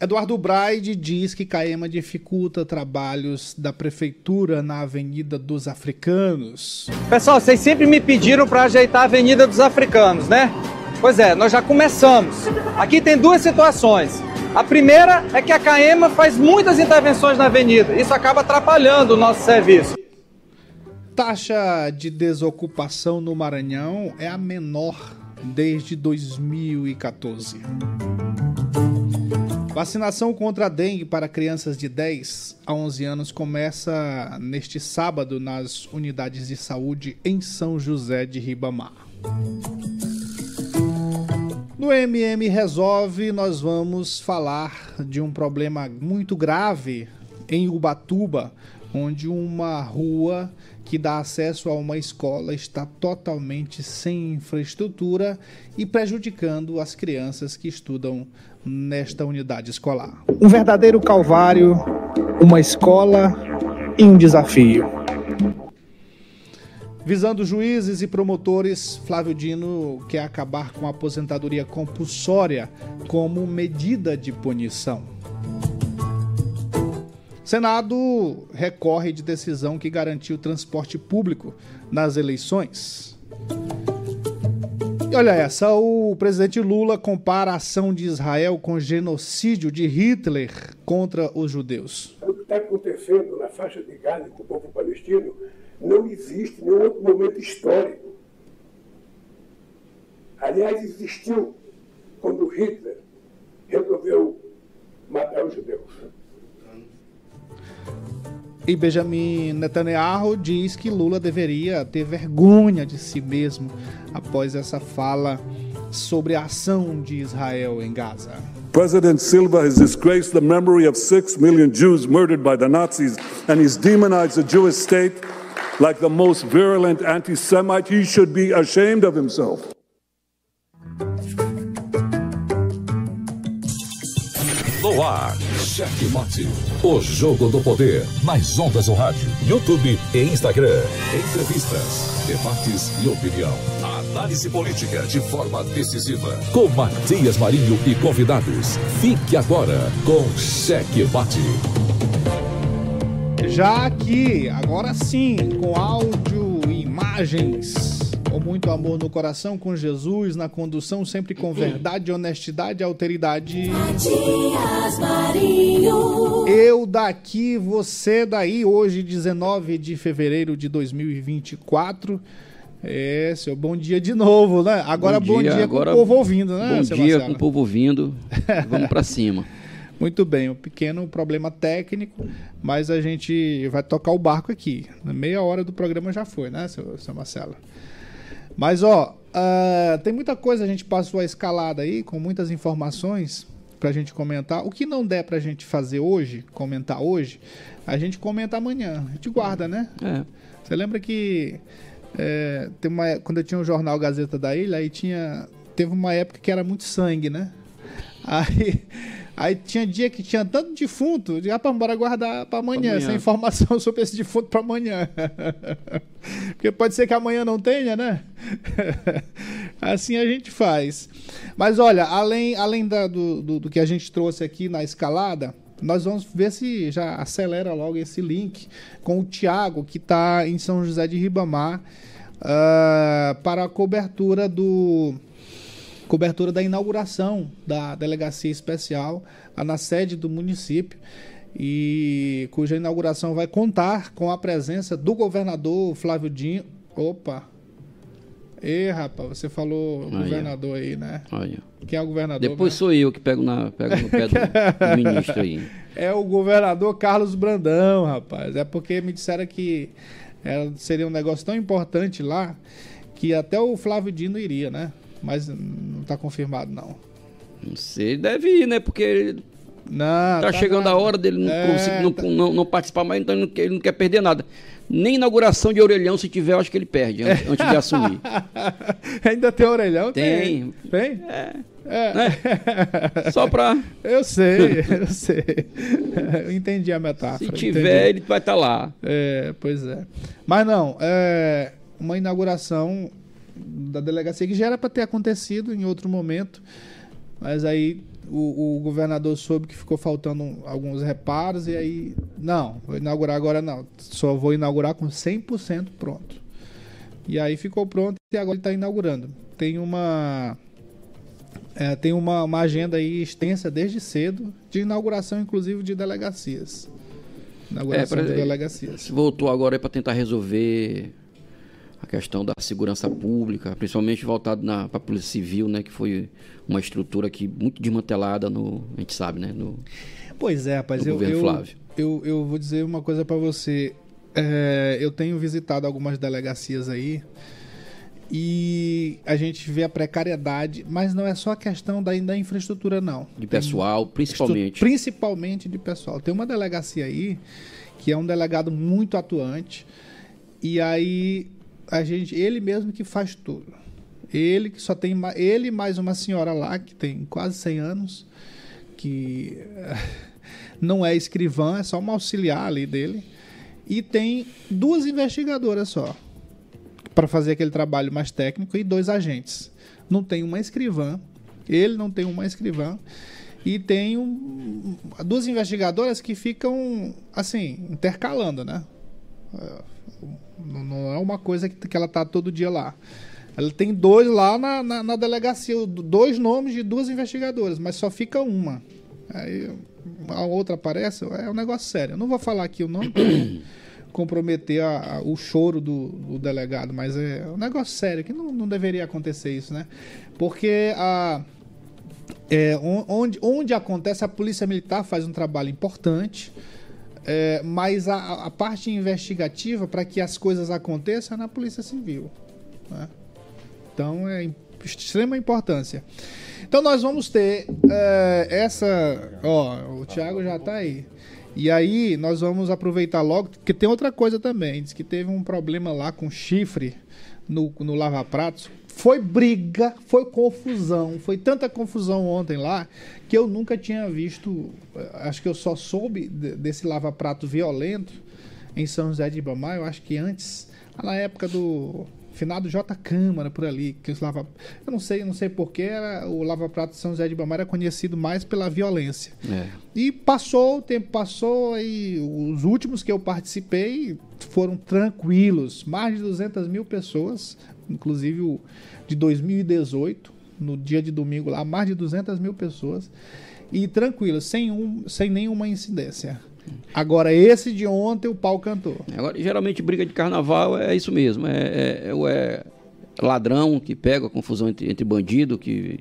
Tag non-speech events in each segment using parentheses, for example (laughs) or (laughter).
Eduardo Braide diz que Caema dificulta trabalhos da prefeitura na Avenida dos Africanos. Pessoal, vocês sempre me pediram para ajeitar a Avenida dos Africanos, né? Pois é, nós já começamos. Aqui tem duas situações. A primeira é que a Caema faz muitas intervenções na avenida. Isso acaba atrapalhando o nosso serviço. Taxa de desocupação no Maranhão é a menor desde 2014. Vacinação contra a dengue para crianças de 10 a 11 anos começa neste sábado nas unidades de saúde em São José de Ribamar. No MM Resolve, nós vamos falar de um problema muito grave em Ubatuba, onde uma rua que dá acesso a uma escola está totalmente sem infraestrutura e prejudicando as crianças que estudam nesta unidade escolar. Um verdadeiro calvário, uma escola e um desafio. Visando juízes e promotores, Flávio Dino quer acabar com a aposentadoria compulsória como medida de punição. Senado recorre de decisão que garantiu transporte público nas eleições. Olha essa, o presidente Lula compara a ação de Israel com genocídio de Hitler contra os judeus. O que está acontecendo na faixa de Gaza com o povo palestino não existe nenhum outro momento histórico. Aliás, existiu quando Hitler resolveu matar os judeus. E Benjamin Netanyahu diz que Lula deveria ter vergonha de si mesmo após essa fala sobre a ação de Israel em Gaza. President Silva has disgraced the memory of six million Jews murdered by the Nazis and he's demonized the Jewish state like the most virulent anti Semite. He should be ashamed of himself. No ar, Cheque Mate. O jogo do poder. Nas ondas do rádio, YouTube e Instagram. Entrevistas, debates e opinião. Análise política de forma decisiva. Com Matias Marinho e convidados. Fique agora com Cheque Mate. Já aqui, agora sim, com áudio e imagens com muito amor no coração, com Jesus, na condução, sempre com verdade, honestidade e alteridade. Matias Marinho. Eu daqui, você daí, hoje, 19 de fevereiro de 2024. É, seu bom dia de novo, né? Agora bom dia, bom dia agora, com o povo ouvindo, né? Bom dia Marcelo? com o povo ouvindo. Vamos para cima. (laughs) Muito bem, um pequeno problema técnico, mas a gente vai tocar o barco aqui. Na meia hora do programa já foi, né, seu, seu Marcelo? Mas, ó, uh, tem muita coisa, a gente passou a escalada aí, com muitas informações pra gente comentar. O que não der pra gente fazer hoje, comentar hoje, a gente comenta amanhã. A gente guarda, né? É. Você lembra que é, tem uma, quando eu tinha o um jornal Gazeta da Ilha, aí tinha. Teve uma época que era muito sangue, né? Aí Aí tinha dia que tinha tanto defunto, já para bora guardar para amanhã, amanhã, essa informação (laughs) sobre esse defunto para amanhã. (laughs) Porque pode ser que amanhã não tenha, né? (laughs) assim a gente faz. Mas olha, além, além da, do, do, do que a gente trouxe aqui na escalada, nós vamos ver se já acelera logo esse link com o Tiago, que está em São José de Ribamar, uh, para a cobertura do cobertura da inauguração da delegacia especial na sede do município e cuja inauguração vai contar com a presença do governador Flávio Dinho. Opa! Ê, rapaz, você falou Olha. governador aí, né? Olha. Quem é o governador? Depois né? sou eu que pego, na, pego no pé do, do (laughs) ministro aí. É o governador Carlos Brandão, rapaz. É porque me disseram que é, seria um negócio tão importante lá que até o Flávio Dino iria, né? Mas não está confirmado, não. Não sei, deve ir, né? Porque não, tá, tá chegando nada. a hora dele não, é, não, tá... não, não, participar mais, então ele não, quer, ele não quer perder nada. Nem inauguração de orelhão, se tiver, eu acho que ele perde antes, (laughs) antes de assumir. (laughs) Ainda tem orelhão? Tem. Tem? É. É. Né? Só pra. (laughs) Eu sei, eu sei. Eu entendi a metáfora. Se tiver, entendi. ele vai estar tá lá. É, pois é. Mas não, é uma inauguração da delegacia, que já era para ter acontecido em outro momento, mas aí o, o governador soube que ficou faltando alguns reparos e aí, não, vou inaugurar agora não, só vou inaugurar com 100% pronto. E aí ficou pronto e agora ele está inaugurando. Tem uma é, tem uma, uma agenda aí extensa desde cedo de inauguração, inclusive de delegacias. Inauguração É, pra- de delegacias. Voltou agora para tentar resolver a questão da segurança pública, principalmente voltado para a Polícia Civil, né, que foi uma estrutura que muito desmantelada no, a gente sabe, né, no Pois é, rapaz, eu, eu, Flávio. eu, eu vou dizer uma coisa pra você. É, eu tenho visitado algumas delegacias aí e a gente vê a precariedade, mas não é só a questão da, da infraestrutura, não. de pessoal, principalmente. Estru- Principalmente de pessoal. Tem uma delegacia aí que é um delegado muito atuante e aí a gente, ele mesmo que faz tudo. Ele que só tem ele mais uma senhora lá que tem quase 100 anos que (laughs) não é escrivã, é só uma auxiliar ali dele e tem duas investigadoras só para fazer aquele trabalho mais técnico e dois agentes. Não tem uma escrivã, ele não tem uma escrivã e tem um- duas investigadoras que ficam assim intercalando, né? Não é uma coisa que, que ela tá todo dia lá. Ela tem dois lá na, na, na delegacia, dois nomes de duas investigadoras, mas só fica uma. Aí a outra aparece, é um negócio sério. Eu não vou falar aqui o nome não (coughs) comprometer a- a- o choro do, do delegado, mas é um negócio sério que não, não deveria acontecer isso, né? Porque a, é, on- onde, onde acontece, a Polícia Militar faz um trabalho importante, é, mas a, a parte investigativa para que as coisas aconteçam é na Polícia Civil. né? Então é extrema importância. Então nós vamos ter é, essa. Ó, o Thiago já está aí. E aí nós vamos aproveitar logo, porque tem outra coisa também. Diz que teve um problema lá com chifre no, no Lava Pratos. Foi briga, foi confusão, foi tanta confusão ontem lá que eu nunca tinha visto. eh, Acho que eu só soube de- desse Lava Prato violento em São José de Ibamar. Eu acho que antes, na época do finado J Câmara por ali, que os lava, eu não sei, não sei porquê, era o Lava Prato de São José de Ibamar era conhecido mais pela violência. É. E passou, o tempo passou, e os últimos que eu participei foram tranquilos. Mais de 200 mil pessoas, inclusive o de 2018, no dia de domingo lá, mais de 200 mil pessoas. E tranquilos, sem, um, sem nenhuma incidência. Agora, esse de ontem, o pau cantou. Agora, geralmente, briga de carnaval é isso mesmo. É, é, é, o- é ladrão que pega a confusão entre, entre bandido que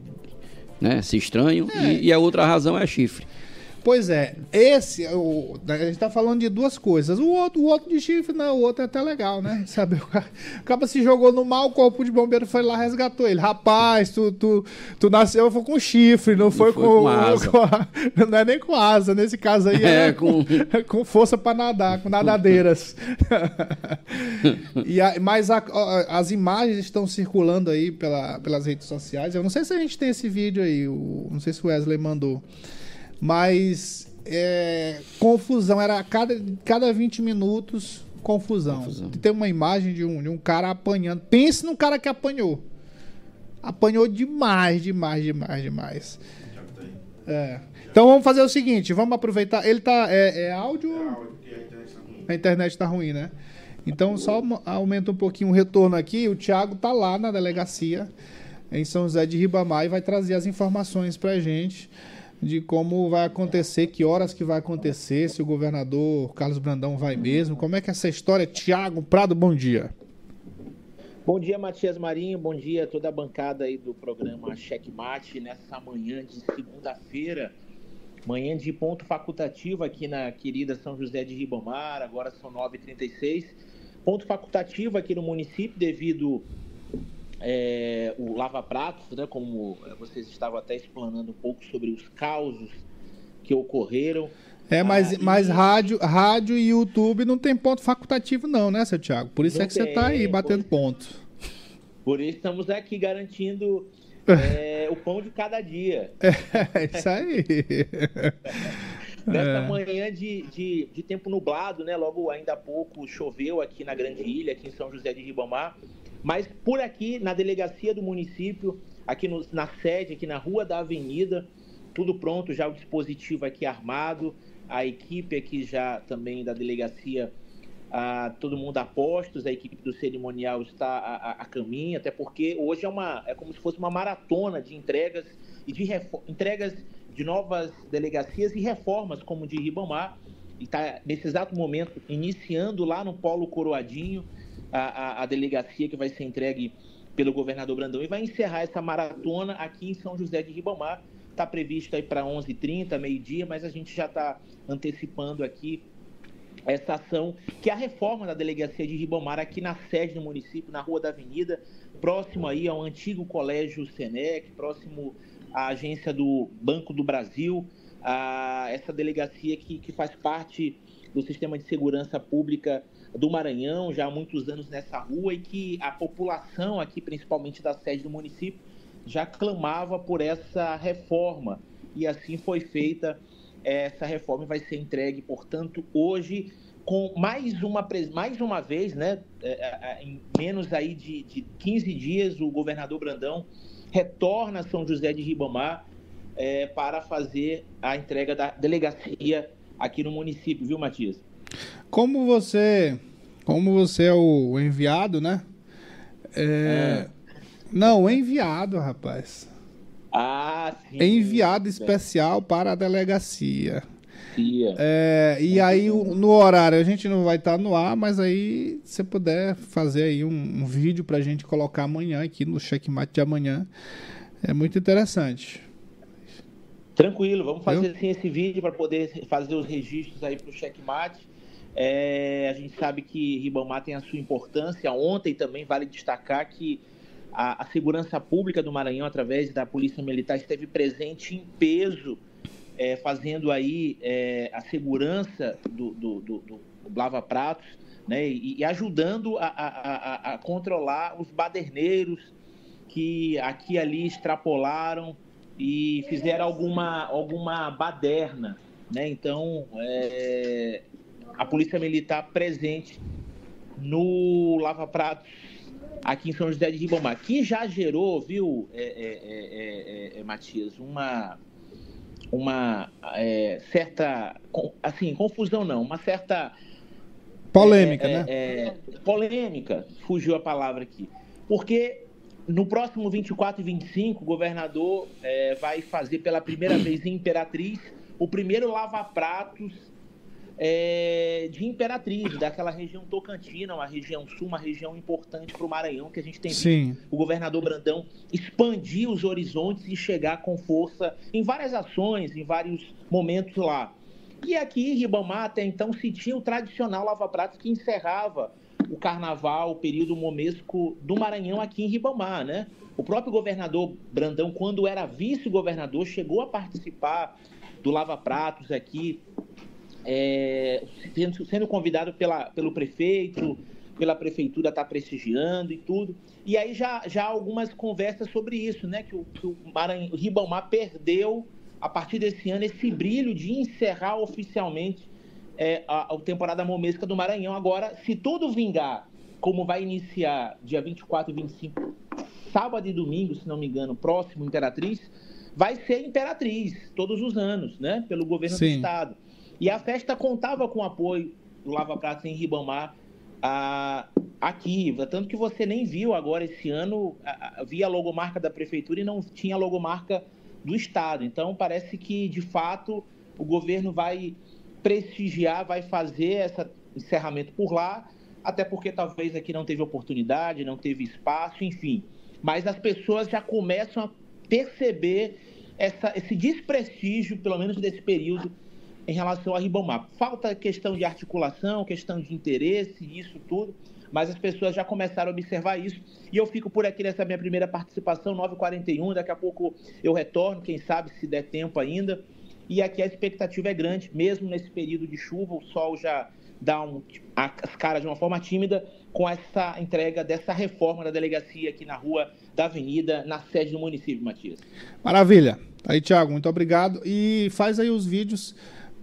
né, se estranham. E, e a outra razão é chifre. Pois é, esse, o, a gente tá falando de duas coisas. O outro, o outro de chifre, não, o outro é até legal, né? (laughs) Sabe, o cara, o cara se jogou no mar, o corpo de bombeiro foi lá resgatou ele. Rapaz, tu, tu, tu nasceu foi com chifre, não, foi, foi com, com (laughs) asa. com a- não é nem com asa, nesse caso aí (laughs) É, é com- com força pra nadar, com nadadeiras. e a- mas a- a- as imagens estão circulando aí pela, pelas redes sociais. Eu não sei se a gente tem esse vídeo aí, o, não sei se o Wesley mandou. Mas é, confusão, era a cada, cada 20 minutos confusão. Confusão. Tem uma imagem de um, de um cara apanhando. Pense no cara que apanhou. Apanhou demais, demais, demais, demais. É. Então vamos fazer o seguinte, vamos aproveitar. Ele tá. É, é áudio? A internet tá ruim, né? Então só aumenta um pouquinho o retorno aqui. O Thiago tá lá na delegacia em São José de Ribamar e vai trazer as informações pra gente de como vai acontecer, que horas que vai acontecer, se o governador Carlos Brandão vai mesmo, como é que é essa história. Thiago Prado, bom dia. Bom dia, Matias Marinho. Bom dia a toda a bancada aí do programa Checkmate nessa manhã de segunda-feira. Manhã de ponto facultativo aqui na querida São José de Ribamar. Agora são 9h36. Ponto facultativo aqui no município devido é, o Lava Pratos, né? Como é, vocês estavam até explanando um pouco sobre os causos que ocorreram. É, mas, Ah, e- mas rádio, rádio e YouTube não tem ponto facultativo não, né, seu Thiago? Por isso Não é que você tá aí tem, batendo pois. ponto. Por isso estamos aqui garantindo (laughs) é, o pão de cada dia. É isso aí. Nessa É. manhã de, de, de tempo nublado, né? Logo ainda há pouco choveu aqui na Grande Ilha, aqui em São José de Ribamar. Mas por aqui, na delegacia do município, aqui no- na sede, aqui na Rua da Avenida, tudo pronto, já o dispositivo aqui armado, a equipe aqui já também da delegacia, ah, todo mundo a postos, a equipe do cerimonial está a, a, a, caminho, até porque hoje é, uma, é como se fosse uma maratona de entregas e de entregas de novas delegacias e reformas, como de Ribamar, e está nesse exato momento iniciando lá no Polo Coroadinho a, a, a delegacia que vai ser entregue pelo governador Brandão e vai encerrar essa maratona aqui em São José de Ribamar. Está previsto aí para 11h30, meio-dia, mas a gente já está antecipando aqui essa ação, que é a reforma da delegacia de Ribamar aqui na sede do município, na Rua da Avenida, próximo aí ao antigo colégio Senec, próximo à agência do Banco do Brasil, a essa delegacia que, que faz parte do sistema de segurança pública do Maranhão, já há muitos anos nessa rua, e que a população aqui, principalmente da sede do município, já clamava por essa reforma. E assim foi feita essa reforma e vai ser entregue, portanto, hoje com mais uma, mais uma vez, né, é, é, é, em menos aí de, de 15 dias, o governador Brandão retorna a São José de Ribamar é, para fazer a entrega da delegacia aqui no município, viu, Matias? Como você, como você é o enviado, né? É... Não, enviado, rapaz. Ah, sim. Enviado especial para a delegacia. É, e aí no horário a gente não vai estar no ar, mas aí se puder fazer aí um, um vídeo para a gente colocar amanhã aqui no checkmate de amanhã, é muito interessante. Tranquilo, vamos fazer assim, esse vídeo para poder fazer os registros aí para o checkmate. É, a gente sabe que Ribamar tem a sua importância. Ontem também vale destacar que a, a, segurança pública do Maranhão, através da Polícia Militar, esteve presente em peso, é, fazendo aí é, a segurança do, do, do, do Pratos, né, e, e ajudando a, a, a, controlar os baderneiros que aqui e ali extrapolaram e fizeram alguma, alguma baderna. Né? Então, é, a Polícia Militar presente no Lava Pratos aqui em São José de Ribamar, que já gerou, viu, é, é, é, Matias, uma, uma certa, assim, confusão não, uma certa... Polêmica, né? polêmica, fugiu a palavra aqui. Porque no próximo 24 e 25, o governador é, vai fazer pela primeira (clears throat) vez em Imperatriz o primeiro lava-pratos é, de Imperatriz, daquela região tocantina, uma região sul, uma região importante para o Maranhão, que a gente tem Sim. visto o governador Brandão expandir os horizontes e chegar com força em várias ações, em vários momentos lá. E aqui em Ribamar, até então, se tinha o tradicional lava-pratos que encerrava o carnaval, o período momesco do Maranhão aqui em Ribamar, né? O próprio governador Brandão, quando era vice-governador, chegou a participar do Lava Pratos aqui, é, sendo, sendo, convidado pela, pelo prefeito, pela prefeitura está prestigiando e tudo. E aí já, já algumas conversas sobre isso, né? Que o, que o, Maranhão, o Ribamar perdeu, a partir desse ano, esse brilho de encerrar oficialmente é, a, a temporada momesca do Maranhão. Agora, se tudo vingar, como vai iniciar dia 24 e 25, sábado e domingo, se não me engano, próximo Imperatriz, vai ser Imperatriz todos os anos, né? Pelo governo Sim. do estado. E a festa contava com o apoio do Lava Pratos em Ribamar a, aqui. Tanto que você nem viu agora esse ano, via a logomarca da prefeitura e não tinha a logomarca do estado. Então parece que, de fato, o governo vai prestigiar, vai fazer esse encerramento por lá, até porque talvez aqui não teve oportunidade, não teve espaço, enfim. Mas as pessoas já começam a perceber essa, esse desprestígio, pelo menos desse período, em relação a Ribamar. Falta questão de articulação, questão de interesse, isso tudo, mas as pessoas já começaram a observar isso. E eu fico por aqui nessa minha primeira participação, 9h41, daqui a pouco eu retorno, quem sabe se der tempo ainda. E aqui a expectativa é grande, mesmo nesse período de chuva, o sol já dá um, as caras de uma forma tímida com essa entrega dessa reforma da delegacia aqui na rua da Avenida, na sede do município, Matias. Maravilha. Aí, Tiago, muito obrigado. E faz aí os vídeos,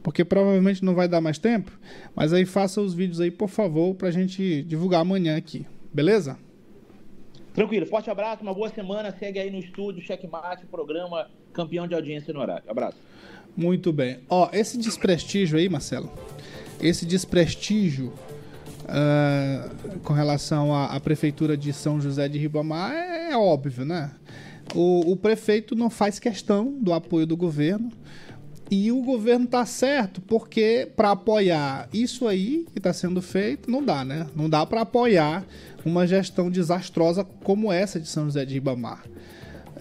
porque provavelmente não vai dar mais tempo, mas aí faça os vídeos aí, por favor, para a gente divulgar amanhã aqui. Beleza? Tranquilo. Forte abraço, uma boa semana. Segue aí no estúdio, Checkmate, programa campeão de audiência no horário. Abraço. Muito bem. Ó, esse desprestígio aí, Marcelo, esse desprestígio ah, com relação à, à prefeitura de São José de Ribamar é, é óbvio, né? O, o prefeito não faz questão do apoio do governo e o governo tá certo porque para apoiar isso aí que está sendo feito não dá, né? Não dá para apoiar uma gestão desastrosa como essa de São José de Ribamar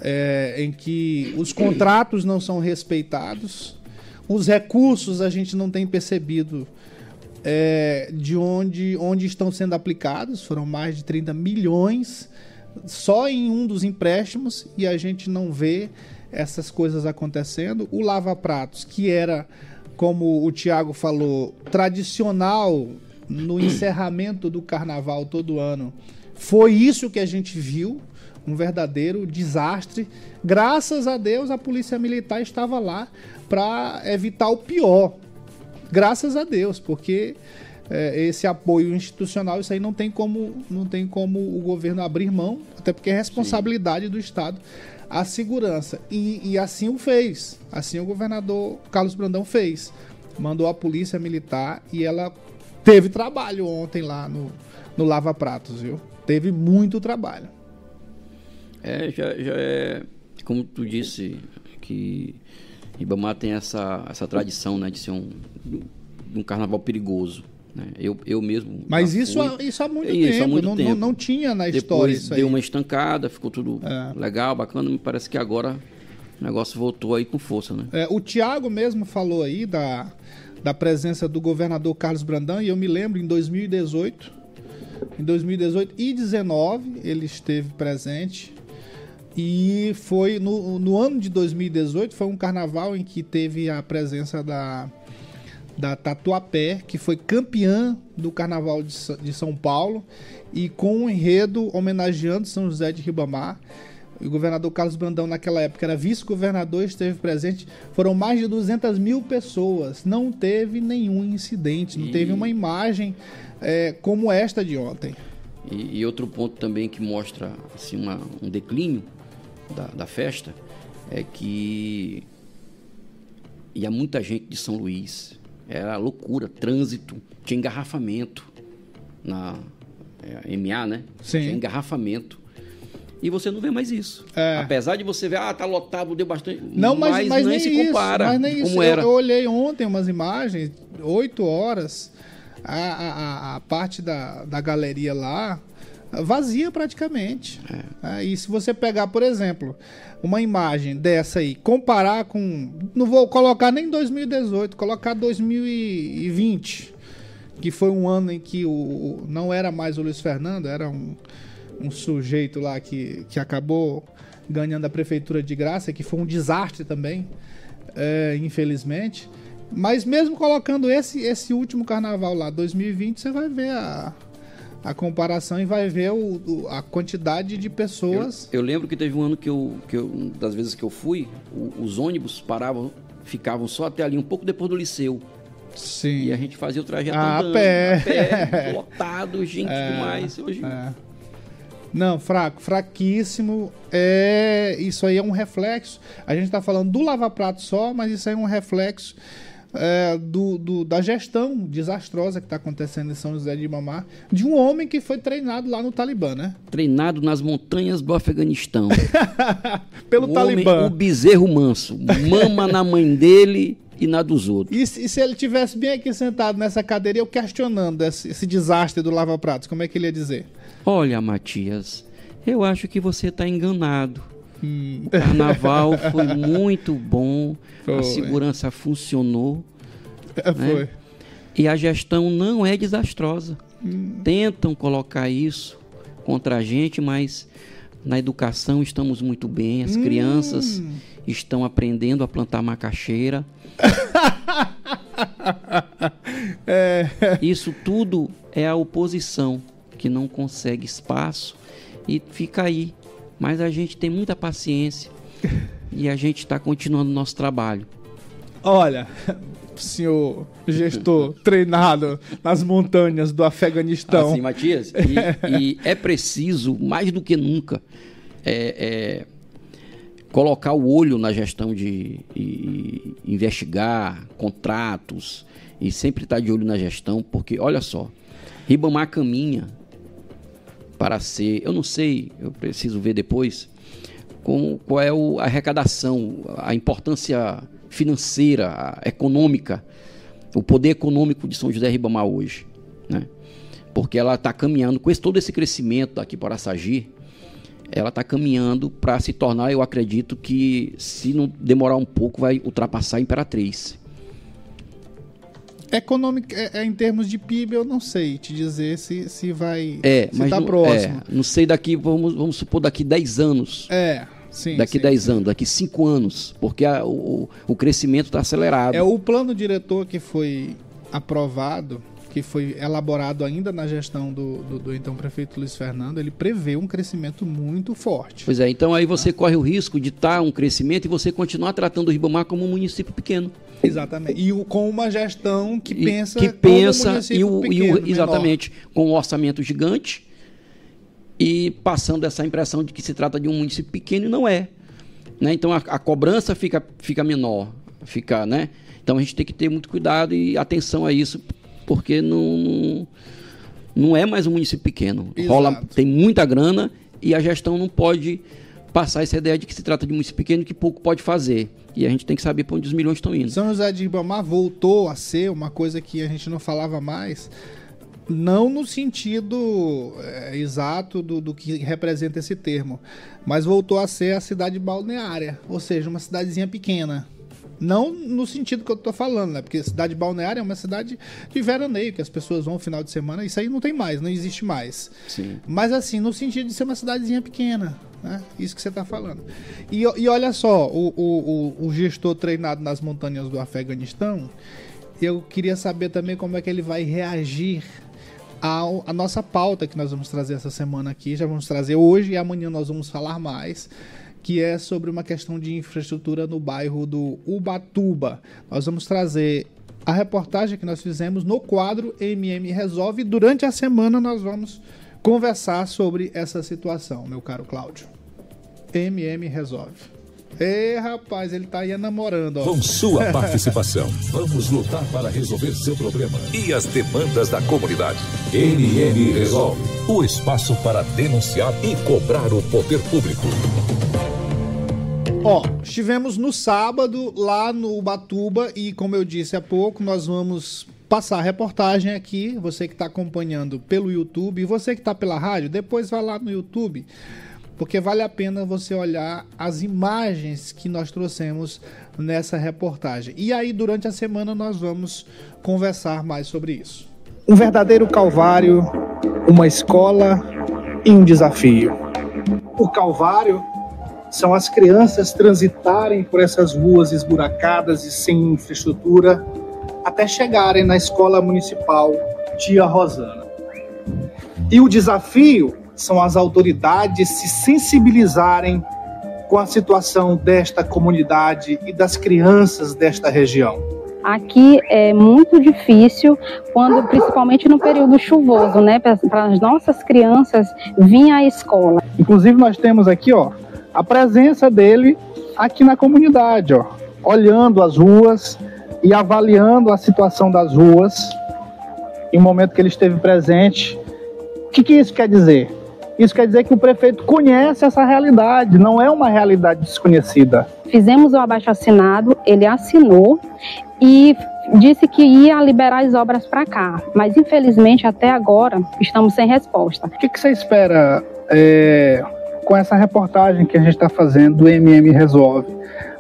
é, em que os contratos não são respeitados, os recursos a gente não tem percebido é, de onde, onde estão sendo aplicados, foram mais de 30 milhões só em um dos empréstimos e a gente não vê essas coisas acontecendo. O Lava Pratos, que era, como o Tiago falou, tradicional no (clears throat) encerramento do carnaval todo ano, foi isso que a gente viu um verdadeiro desastre. Graças a Deus a polícia militar estava lá para evitar o pior. Graças a Deus, porque é, esse apoio institucional, isso aí não tem como, não tem como o governo abrir mão, até porque é responsabilidade Sim. do Estado a segurança. E, e assim o fez. Assim o governador Carlos Brandão fez. Mandou a polícia militar e ela teve trabalho ontem lá no, no Lava Pratos, viu? Teve muito trabalho. É, já, já é, como tu disse, que Ribamar tem essa, essa tradição, né, de ser um, um carnaval perigoso. Né? Eu, eu mesmo. Mas isso, fui, há, isso há muito isso, tempo. Há muito não, tempo. Não, não, tinha na Depois história isso deu uma estancada, ficou tudo é. legal, bacana. Me parece que agora o negócio voltou aí com força, né? É, o Tiago mesmo falou aí da, da presença do governador Carlos Brandão, e eu me lembro em 2018. Em 2018 e 2019 ele esteve presente e foi no, no ano de 2018, foi um carnaval em que teve a presença da, da Tatuapé, que foi campeã do carnaval de, São Paulo, e com um enredo homenageando São José de Ribamar. O governador Carlos Brandão, naquela época, era vice-governador, esteve presente. Foram mais de 200 mil pessoas. Não teve nenhum incidente, não e... teve uma imagem é, como esta de ontem. E, e, outro ponto também que mostra assim, uma, um declínio da, da festa é que ia muita gente de São Luís. Era loucura, trânsito, tinha engarrafamento na é, MA, né? Sim. Tinha engarrafamento. E você não vê mais isso. É. Apesar de você ver, ah, tá lotado, deu bastante. Não, mas, mas, mas nem, nem se compara isso, mas nem como isso. era. Eu, eu, olhei ontem umas imagens, oito horas, a, a, a parte da, da galeria lá, vazia praticamente. É. É, e se você pegar, por exemplo, uma imagem dessa aí, comparar com. Não vou colocar nem 2018, colocar 2020, que foi um ano em que o, não era mais o Luiz Fernando, era um, um sujeito lá que, que acabou ganhando a prefeitura de graça, que foi um desastre também, é, infelizmente. Mas mesmo colocando esse, esse último carnaval lá, 2020, você vai ver a, a comparação e vai ver o, o, a quantidade de pessoas. Eu, eu, lembro que teve um ano que eu, que eu das vezes que eu fui, o, os ônibus paravam, ficavam só até ali, um pouco depois do liceu. Sim. E a gente fazia o trajeto a andando, pé. a pé, (laughs) lotado, gente é, demais. Hoje... É. Não, fraco, fraquíssimo. É, isso aí é um reflexo. A gente está falando do lava-prato só, mas isso aí é um reflexo é, do, do, da gestão desastrosa que está acontecendo em São José de Mamar, de um homem que foi treinado lá no Talibã, né? Treinado nas montanhas do Afeganistão. (laughs) Pelo o Talibã. Homem, o bezerro manso. Mama na mãe dele e na dos outros. E, e se ele tivesse bem aqui sentado nessa cadeira, eu questionando esse, esse desastre do Lava Pratos, como é que ele ia dizer? Olha, Matias, eu acho que você está enganado. Hum. O carnaval foi muito bom, foi. a segurança funcionou. É, né? Foi. E a gestão não é desastrosa. Hum. Tentam colocar isso contra a gente, mas na educação estamos muito bem. As hum. crianças estão aprendendo a plantar macaxeira. (laughs) é. Isso tudo é a oposição que não consegue espaço e fica aí mas a gente tem muita paciência e a gente está continuando o nosso trabalho. Olha, senhor gestor (laughs) treinado nas montanhas do Afeganistão. Assim, Matias, e, (laughs) e é preciso, mais do que nunca, é, é, colocar o olho na gestão de e- e investigar contratos e sempre estar de olho na gestão, porque olha só, Ribamar caminha para ser, eu não sei, eu preciso ver depois, com, qual é a arrecadação, a importância financeira, a- econômica, o poder econômico de São José Ribamar hoje, né? Porque ela está caminhando com esse, todo esse crescimento aqui para Sagir, ela está caminhando para se tornar, eu acredito que se não demorar um pouco vai ultrapassar a Imperatriz. Econômica, é, é em termos de PIB, eu não sei te dizer se, se vai. É, se mas tá não, próximo. é, não sei daqui, vamos, vamos supor daqui 10 anos. É, sim. daqui sim. 10 anos, daqui 5 anos, porque a- o, o crescimento está acelerado. É o plano diretor que foi aprovado, que foi elaborado ainda na gestão do, do, do então prefeito Luiz Fernando, ele prevê um crescimento muito forte. Pois é, então aí você corre o risco de estar um crescimento e você continuar tratando o Ribamar como um município pequeno. Exatamente. E o- com uma gestão que E- pensa que pensa e o, e o- pequeno, exatamente com um orçamento gigante e passando essa impressão de que se trata de um município pequeno e não é. Né? Então a, a cobrança fica, fica menor, fica, né? Então a gente tem que ter muito cuidado e atenção a isso, porque não, não, é mais um município pequeno. Rola, Exato. tem muita grana e a gestão não pode passar essa ideia de que se trata de um município pequeno que pouco pode fazer. E a gente tem que saber para onde os milhões estão indo. São José de Ribamar voltou a ser uma coisa que a gente não falava mais, não no sentido é, exato do, do que representa esse termo, mas voltou a ser a cidade balneária, ou seja, uma cidadezinha pequena. Não no sentido que eu tô falando, né? Porque cidade balneária é uma cidade de veraneio, que as pessoas vão no final de semana, isso aí não tem mais, não existe mais. Sim. Mas assim, no sentido de ser uma cidadezinha pequena, né? Isso que você está falando. E, e olha só, o, o, o, o gestor treinado nas montanhas do Afeganistão, eu queria saber também como é que ele vai reagir ao, à nossa pauta que nós vamos trazer essa semana aqui. Já vamos trazer hoje e amanhã nós vamos falar mais. Que é sobre uma questão de infraestrutura no bairro do Ubatuba. Nós vamos trazer a reportagem que nós fizemos no quadro MM Resolve. Durante a semana nós vamos conversar sobre essa situação, meu caro Cláudio. MM Resolve. Ê, rapaz, ele tá aí namorando. Com sua participação, vamos lutar para resolver seu problema e as demandas da comunidade. NN Resolve o espaço para denunciar e cobrar o poder público. Ó, estivemos no sábado lá no Ubatuba e, como eu disse há pouco, nós vamos passar a reportagem aqui. Você que está acompanhando pelo YouTube e você que está pela rádio, depois vai lá no YouTube, porque vale a pena você olhar as imagens que nós trouxemos nessa reportagem. E aí, durante a semana, nós vamos conversar mais sobre isso. Um verdadeiro calvário, uma escola e um desafio. O calvário são as crianças transitarem por essas ruas esburacadas e sem infraestrutura até chegarem na escola municipal Tia Rosana. E o desafio são as autoridades se sensibilizarem com a situação desta comunidade e das crianças desta região. Aqui é muito difícil, quando principalmente no período chuvoso, né, para as nossas crianças virem à escola. Inclusive nós temos aqui, ó, a presença dele aqui na comunidade, ó, olhando as ruas e avaliando a situação das ruas em um momento que ele esteve presente. O que, que isso quer dizer? Isso quer dizer que o prefeito conhece essa realidade, não é uma realidade desconhecida. Fizemos o abaixo assinado, ele assinou e disse que ia liberar as obras para cá, mas infelizmente até agora estamos sem resposta. O que, que você espera é, com essa reportagem que a gente está fazendo do MM Resolve?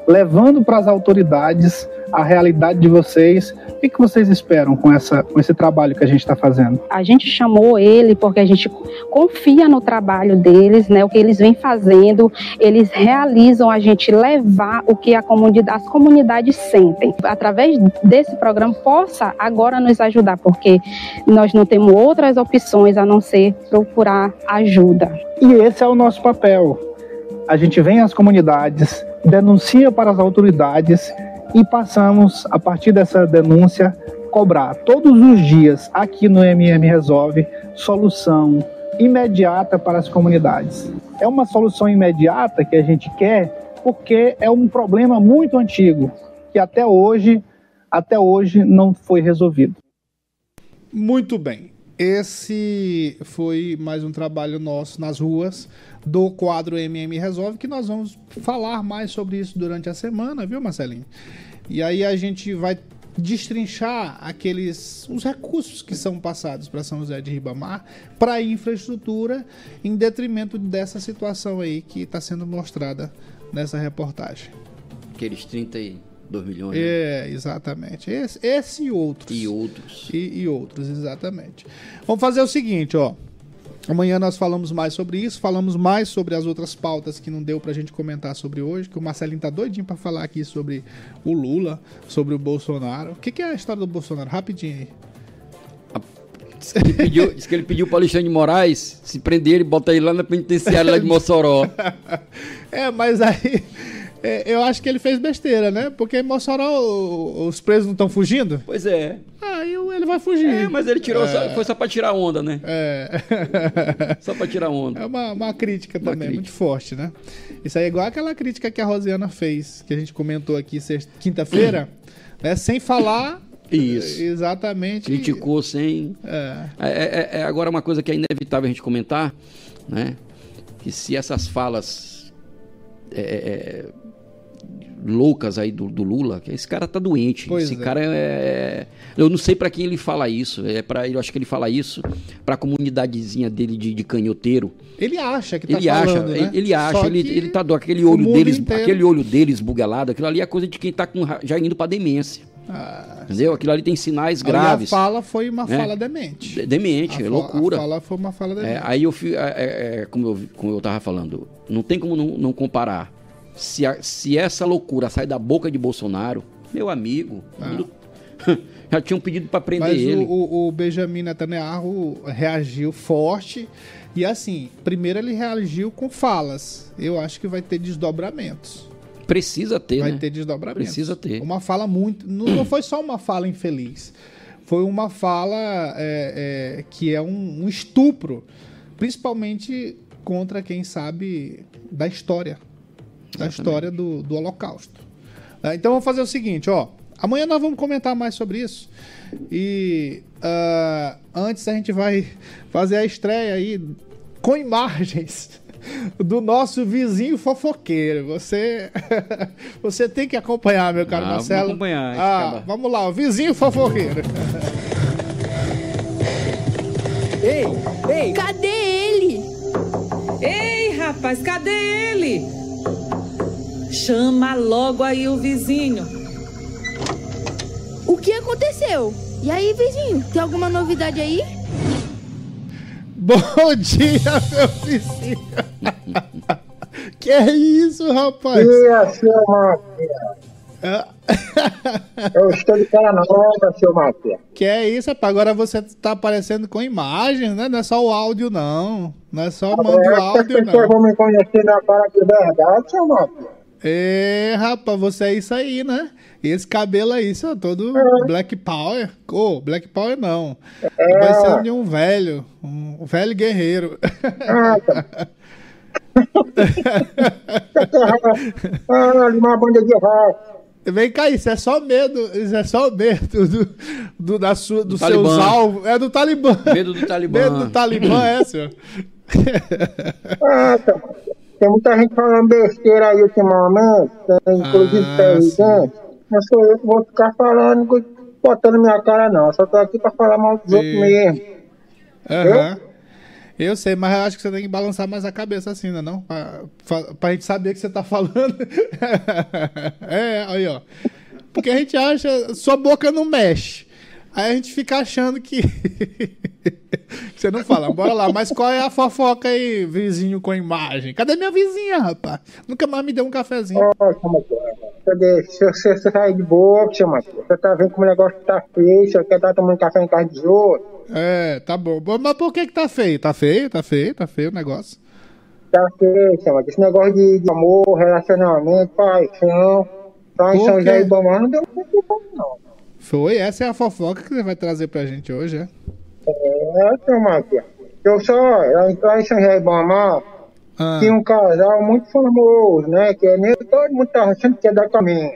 Levando para as autoridades a realidade de vocês. O que, que vocês esperam com, essa, com esse trabalho que a gente está fazendo? A gente chamou ele porque a gente confia no trabalho deles, né, o que eles vêm fazendo, eles realizam a gente levar o que a comunidade, as comunidades sentem. Através desse programa possa agora nos ajudar, porque nós não temos outras opções a não ser procurar ajuda. E esse é o nosso papel. A gente vem às comunidades, denuncia para as autoridades e passamos, a partir dessa denúncia, cobrar todos os dias aqui no MM Resolve solução imediata para as comunidades. É uma solução imediata que a gente quer porque é um problema muito antigo que até hoje, até hoje não foi resolvido. Muito bem. Esse foi mais um trabalho nosso nas ruas do quadro MM Resolve, que nós vamos falar mais sobre isso durante a semana, viu, Marcelinho? E aí a gente vai destrinchar aqueles os recursos que são passados para São José de Ribamar para a infraestrutura em detrimento dessa situação aí que está sendo mostrada nessa reportagem. Aqueles 32 milhões. né? É, exatamente. Esse, esse e outros. E outros. E, e outros, exatamente. Vamos fazer o seguinte, ó. Amanhã nós falamos mais sobre isso, falamos mais sobre as outras pautas que não deu pra gente comentar sobre hoje, que o Marcelinho tá doidinho pra falar aqui sobre o Lula, sobre o Bolsonaro. O que, que é a história do Bolsonaro? Rapidinho aí. Ele pediu, disse que ele pediu para Alexandre de Moraes se prender ele e botar ele lá na penitenciária lá de (laughs) Mossoró. É, mas aí é, eu acho que ele fez besteira, né? Porque em Mossoró o- os presos não estão fugindo. Pois é. Aí ele vai fugir. É, mas ele tirou, É. só- foi só para tirar onda, né? É. (laughs) Só para tirar onda. É uma, uma crítica Uma também, crítica. muito forte, né? Isso aí é igual aquela crítica que a Rosiana fez, que a gente comentou aqui quinta-feira, (clears throat) né? Sem falar Isso. exatamente. Criticou sem. É. É, é- é agora uma coisa que é inevitável a gente comentar, né? Que se essas falas é, é, loucas aí do, do Lula, que esse cara tá doente. Pois esse é. cara é. Eu não sei pra quem ele fala isso. É para eu acho que ele fala isso pra comunidadezinha dele de, de canhoteiro. Ele acha que tá Ele acha, falando, né? ele, ele acha, Só ele, ele tá do aquele olho deles, inteiro- aquele olho deles bugalado, aquilo ali é coisa de quem tá com, já indo pra demência. Ah, Entendeu? Aquilo ali tem sinais graves. A fala foi uma né? fala demente. De- Demente, A é loucura. A fala foi uma fala demente. É, aí eu fui, é, é, é, como, eu, como eu tava falando, não tem como não, não comparar. Se, a- se essa loucura sai da boca de Bolsonaro, meu amigo, mundo- (laughs) já tinham pedido pra prender Ah. Mas ele. o, o, o Benjamin Netanyahu reagiu forte. E assim, primeiro ele reagiu com falas. Eu acho que vai ter desdobramentos. Precisa ter, vai né? ter desdobramentos. Precisa ter. Uma fala muito. Não, não foi só uma fala infeliz. Foi uma fala é, é, que é um, um estupro. Principalmente contra quem sabe da história. Da história do, do Holocausto. Ah, Então vamos fazer o seguinte, ó. Amanhã nós vamos comentar mais sobre isso. E ah, antes a gente vai (laughs) fazer a estreia aí com imagens (laughs) do nosso vizinho fofoqueiro. Você (laughs) você tem que acompanhar, meu caro Ah, Marcelo. acompanhar, esse Ah, vamos lá, o vizinho fofoqueiro. Ei, ei! Cadê ele? Ei, rapaz, cadê ele? Chama logo aí o vizinho. O que aconteceu? E aí, vizinho, tem alguma novidade aí? Bom (laughs) dia, meu vizinho. que é isso, rapaz? Dia, seu Matias. Eu estou de cara nova, seu Matias. Que é isso, rapaz? Agora você tá aparecendo com imagens, né? Não é só o áudio, não. Não é só manda o Agora, as áudio, pessoas não. vão me conhecer na cara de verdade, seu Matias. É, rapaz, você é isso aí, né? Esse cabelo aí, isso é todo Black Power. Ô, Black Power não. É. Vai ser de um velho, um velho guerreiro. Ah, tá. Ah, uma banda de rock. Vem cá, isso é só medo, isso é só medo do, do, da sua, dos seus Talibã. alvos. É do Talibã. Medo do Talibã. Medo do Talibã, é, senhor? Ah, tá. Tem muita gente falando besteira aí ultimamente, tem, inclusive Ah, presidente. Não sou eu que vou ficar falando, botando minha cara, não. Só tô aqui pra falar mal dos outros mesmo. Aham. Eu sei, mas eu acho que você tem que balançar mais a cabeça assim, né? Não? Pra, pra, pra gente saber o que você tá falando. (laughs) é, aí, ó. Porque a gente acha, sua boca não mexe. Aí a gente fica achando que. (laughs) você não fala, bora lá. Mas qual é a fofoca aí, vizinho com imagem? Cadê minha vizinha, rapaz? Nunca mais me deu um cafezinho. Matias, Cadê? Se você, você sair de boa, seu. Você tá vendo como o negócio tá feio, você quer estar tomando café em casa dos outros. É, tá bom. Bom, Mas por que que tá feio? Tá feio, tá feio, tá feio o negócio. Tá feio, seu. Esse negócio de, de amor, relacionamento, paixão. Tá São quê? José Ibama, não deu muito bom, não. Foi, essa é a fofoca que você vai trazer pra gente hoje, é? É, seu Matias. Eu só, lá em São Ibama, Ah. tinha um casal muito famoso, né? Que é nem todo mundo tá achando que é da caminho.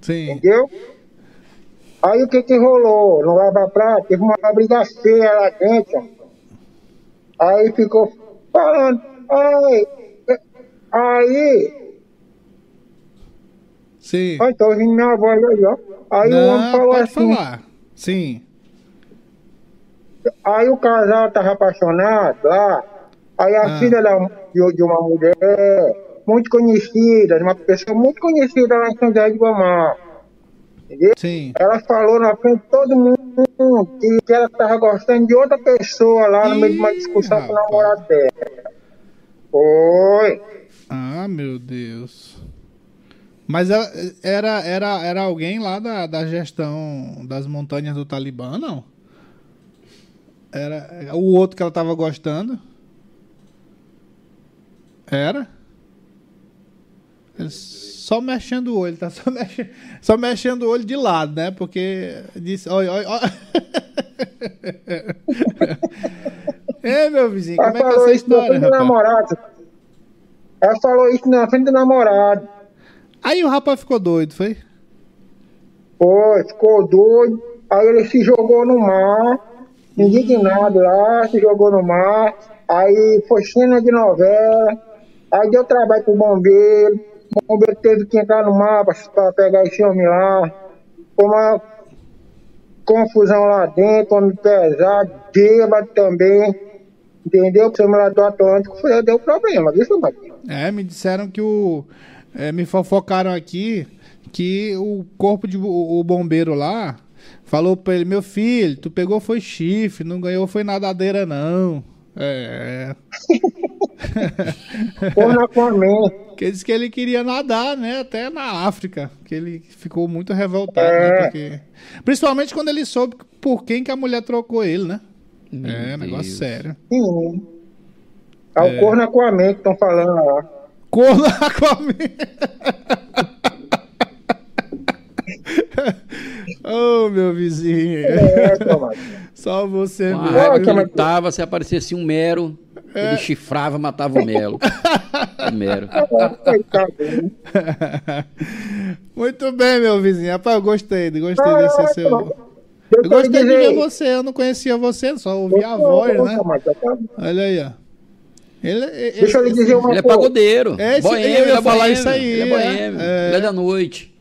Sim. Entendeu? Aí o que que rolou? No Lava Prata teve uma briga feia lá dentro. Aí ficou falando, ai, aí, Sim. ai, tô ouvindo minha voz aí, ó. Aí o homem Não, falou pode assim, falar. Sim. aí o casal tava apaixonado lá, aí a Ah. filha da, de, de uma mulher muito conhecida, de uma pessoa muito conhecida lá em São José de Guamá. Entendeu? Sim. Ela falou na frente de todo mundo que, que ela tava gostando de outra pessoa lá no meio de uma discussão com o namorado dela. Foi. Ah, meu Deus. Mas ela- era, era, era alguém lá da, da gestão das montanhas do Talibã, não? Era o outro que ela tava gostando? Era? Ele Só mexendo o olho, tá? (laughs) Só, mexe, só mexendo o olho de lado, né? Porque disse. Olha, olha, olha. É, meu vizinho, como Ela é que é falou essa isso na história, frente do rapaz? namorado. Ela falou isso na frente do namorado. Aí o rapaz ficou doido, foi? Foi, ficou doido. Aí ele se jogou no mar, indignado lá, se jogou no mar. Aí foi cena de novela. Aí deu trabalho pro bombeiro. O bombeiro teve que entrar no mar pra, pra pegar esse homem lá. Foi uma confusão lá dentro, homem pesado, bêbado também. Entendeu? O lá do Atlântico foi, deu problema, viu, Marquinhos? É, me disseram que o. é, me fofocaram aqui que o corpo de o, o bombeiro lá falou pra ele: Meu filho, tu pegou foi chifre, não ganhou foi nadadeira, não. É. (laughs) Que disse que ele queria nadar, né? Até na África. Que ele ficou muito revoltado, É. né? Porque... Principalmente quando ele soube por quem que a mulher trocou ele, né? é, negócio Deus. sério. Sim. É o É. corno Aquaman que estão falando lá. Corno (laughs) Aquaman. oh, meu vizinho. É. Só você Com a mesmo. raiva que ele tava, se aparecesse um mero, ele chifrava, matava o melo. o mero. (laughs) Muito bem, meu vizinho. Rapaz, eu gostei, gostei Ah, desse seu. Deixa Eu eu gostei de ver você, eu não conhecia você, só ouvia a voz, né? Olha aí, ó. Ele, Deixa eu lhe dizer uma Ele é pagodeiro. É, esse- boêmio, eu ia ele é falar boêmio, isso aí, Ele é é. boêmio. É. Ele é da noite.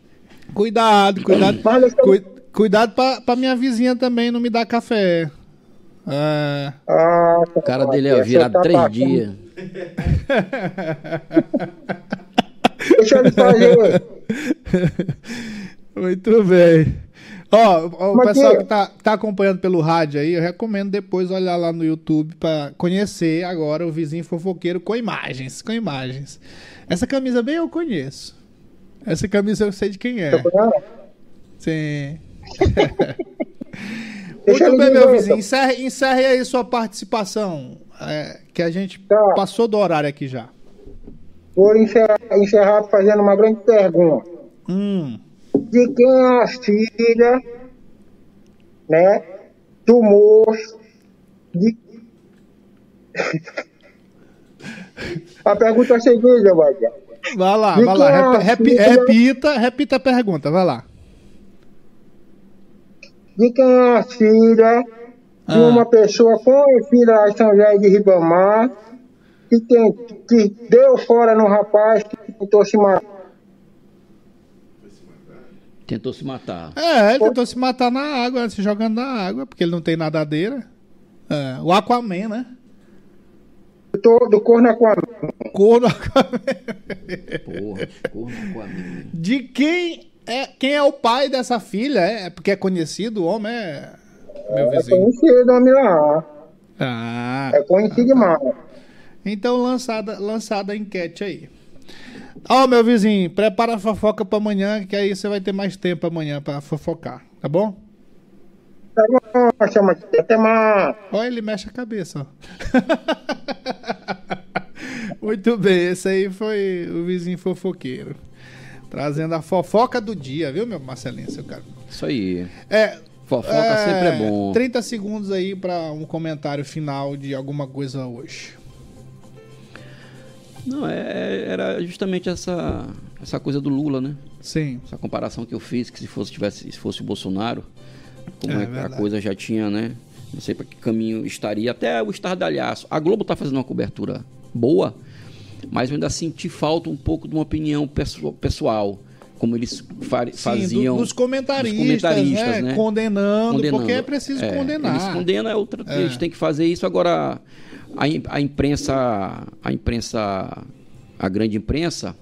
Cuidado, cuidado. cui- cuidado pra, pra minha vizinha também não me dar café. É. Ah, O cara dele é virado três dias. (laughs) (laughs) Deixa eu lhe fazer. Muito bem. Ó, ó, o pessoal que- que tá, tá acompanhando pelo rádio aí, eu recomendo depois olhar lá no YouTube pra conhecer agora o vizinho fofoqueiro com imagens, com imagens. Essa camisa bem eu conheço. Essa camisa eu sei de quem é. Sim. (laughs) Deixa eu Muito bem, meu vizinho. Encerre, encerre aí sua participação. é, que a gente Tá. passou do horário aqui já. Vou encerrar, encerrar fazendo uma grande pergunta. Hum. De quem é a filha, né, do moço, de... (laughs) A pergunta é a seguinte, Wagner. Vai lá, De vai lá. é a Rep- filha- repita, repita a pergunta, vai lá. De quem é a filha de Ah. uma pessoa conhecida em São José de Ribamar, que, tem, que deu fora no rapaz que tentou se matar. Tentou se matar. É, ele tentou se matar na água, se jogando na água, porque ele não tem nadadeira. É, o Aquaman, né? Do, do corno Aquaman. Corno Aquaman. Porra, corno com a minha. De quem é, quem é o pai dessa filha? É porque é conhecido, o homem é. Meu É vizinho. conhecido o homem lá. Ah. É conhecido demais. Então lançada, lançada a enquete aí. Ó, meu vizinho, prepara a fofoca pra amanhã, que aí você vai ter mais tempo amanhã pra fofocar, tá bom? Tá bom. Até mais. Olha, ele mexe a cabeça, ó. (laughs) Muito bem, esse aí foi o vizinho fofoqueiro. Trazendo a fofoca do dia, viu, meu Marcelinho, seu cara? Isso aí. É. Fofoca sempre é bom. 30 segundos aí pra um comentário final de alguma coisa hoje. Não, é, era justamente essa, essa coisa do Lula, né? Sim. Essa comparação que eu fiz, que se fosse, tivesse, se fosse o Bolsonaro, como É é, que a coisa já tinha, né? Não sei para que caminho estaria. Até o estardalhaço. A Globo tá fazendo uma cobertura boa, mas eu ainda senti falta um pouco de uma opinião pesso- pessoal. Como eles fa- Sim, do- faziam. dos comentaristas, dos comentaristas, né? né? Condenando, porque é preciso condenar. Eles condenam, é outra, É. eles têm que fazer isso. Agora, a, im- a imprensa, a imprensa, a grande imprensa,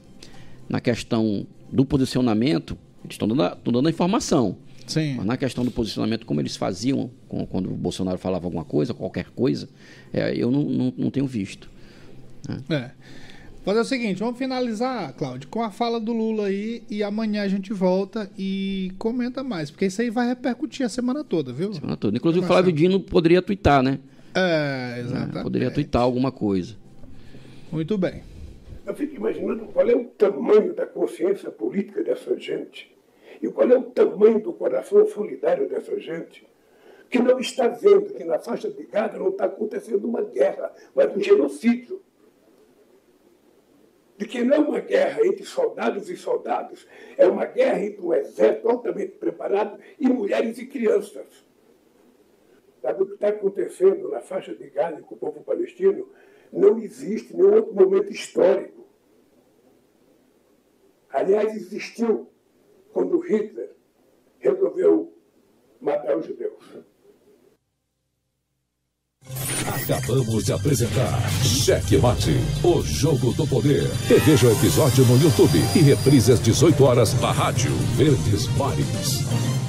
na questão do posicionamento, eles estão dando, a- estão dando a informação. Sim. Mas na questão do posicionamento, como eles faziam quando o Bolsonaro falava alguma coisa, qualquer coisa, é, eu não, não, não tenho visto. É. Fazer o seguinte, vamos finalizar, Cláudio, com a fala do Lula aí e amanhã a gente volta e comenta mais, porque isso aí vai repercutir a semana toda, viu? Semana toda. Inclusive, o Flávio. Dino poderia twittar, né? É, É, exatamente. poderia twittar alguma coisa. Muito bem. Eu fico imaginando qual é o tamanho da consciência política dessa gente e qual é o tamanho do coração solidário dessa gente que não está vendo que na faixa de Gaza não está acontecendo uma guerra, mas um genocídio. De que não é uma guerra entre soldados e soldados, é uma guerra entre um exército altamente preparado e mulheres e crianças. Sabe o que está acontecendo na faixa de Gaza com o povo palestino? Não existe nenhum outro momento histórico. Aliás, existiu quando Hitler resolveu matar os judeus. Acabamos de apresentar Cheque Mate, o jogo do poder. Reveja o episódio no YouTube e reprise às 18 horas na Rádio Verdes Mares.